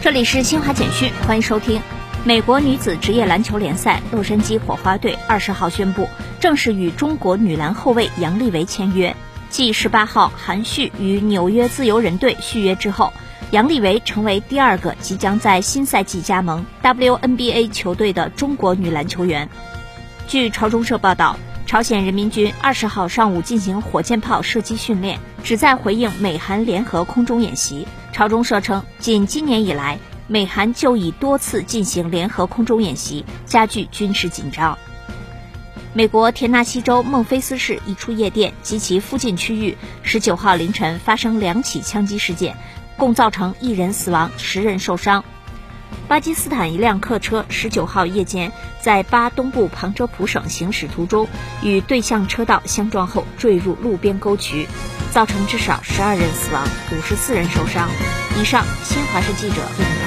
这里是新华简讯，欢迎收听。美国女子职业篮球联赛洛杉矶火花队二十号宣布正式与中国女篮后卫杨丽维签约。继十八号韩旭与纽约自由人队续约之后，杨丽维成为第二个即将在新赛季加盟 WNBA 球队的中国女篮球员。据朝中社报道，朝鲜人民军二十号上午进行火箭炮射击训练，旨在回应美韩联合空中演习。朝中社称，仅今年以来，美韩就已多次进行联合空中演习，加剧军事紧张。美国田纳西州孟菲斯市一处夜店及其附近区域，十九号凌晨发生两起枪击事件，共造成一人死亡、十人受伤。巴基斯坦一辆客车十九号夜间在巴东部旁遮普省行驶途中，与对向车道相撞后坠入路边沟渠。造成至少十二人死亡，五十四人受伤。以上，新华社记者。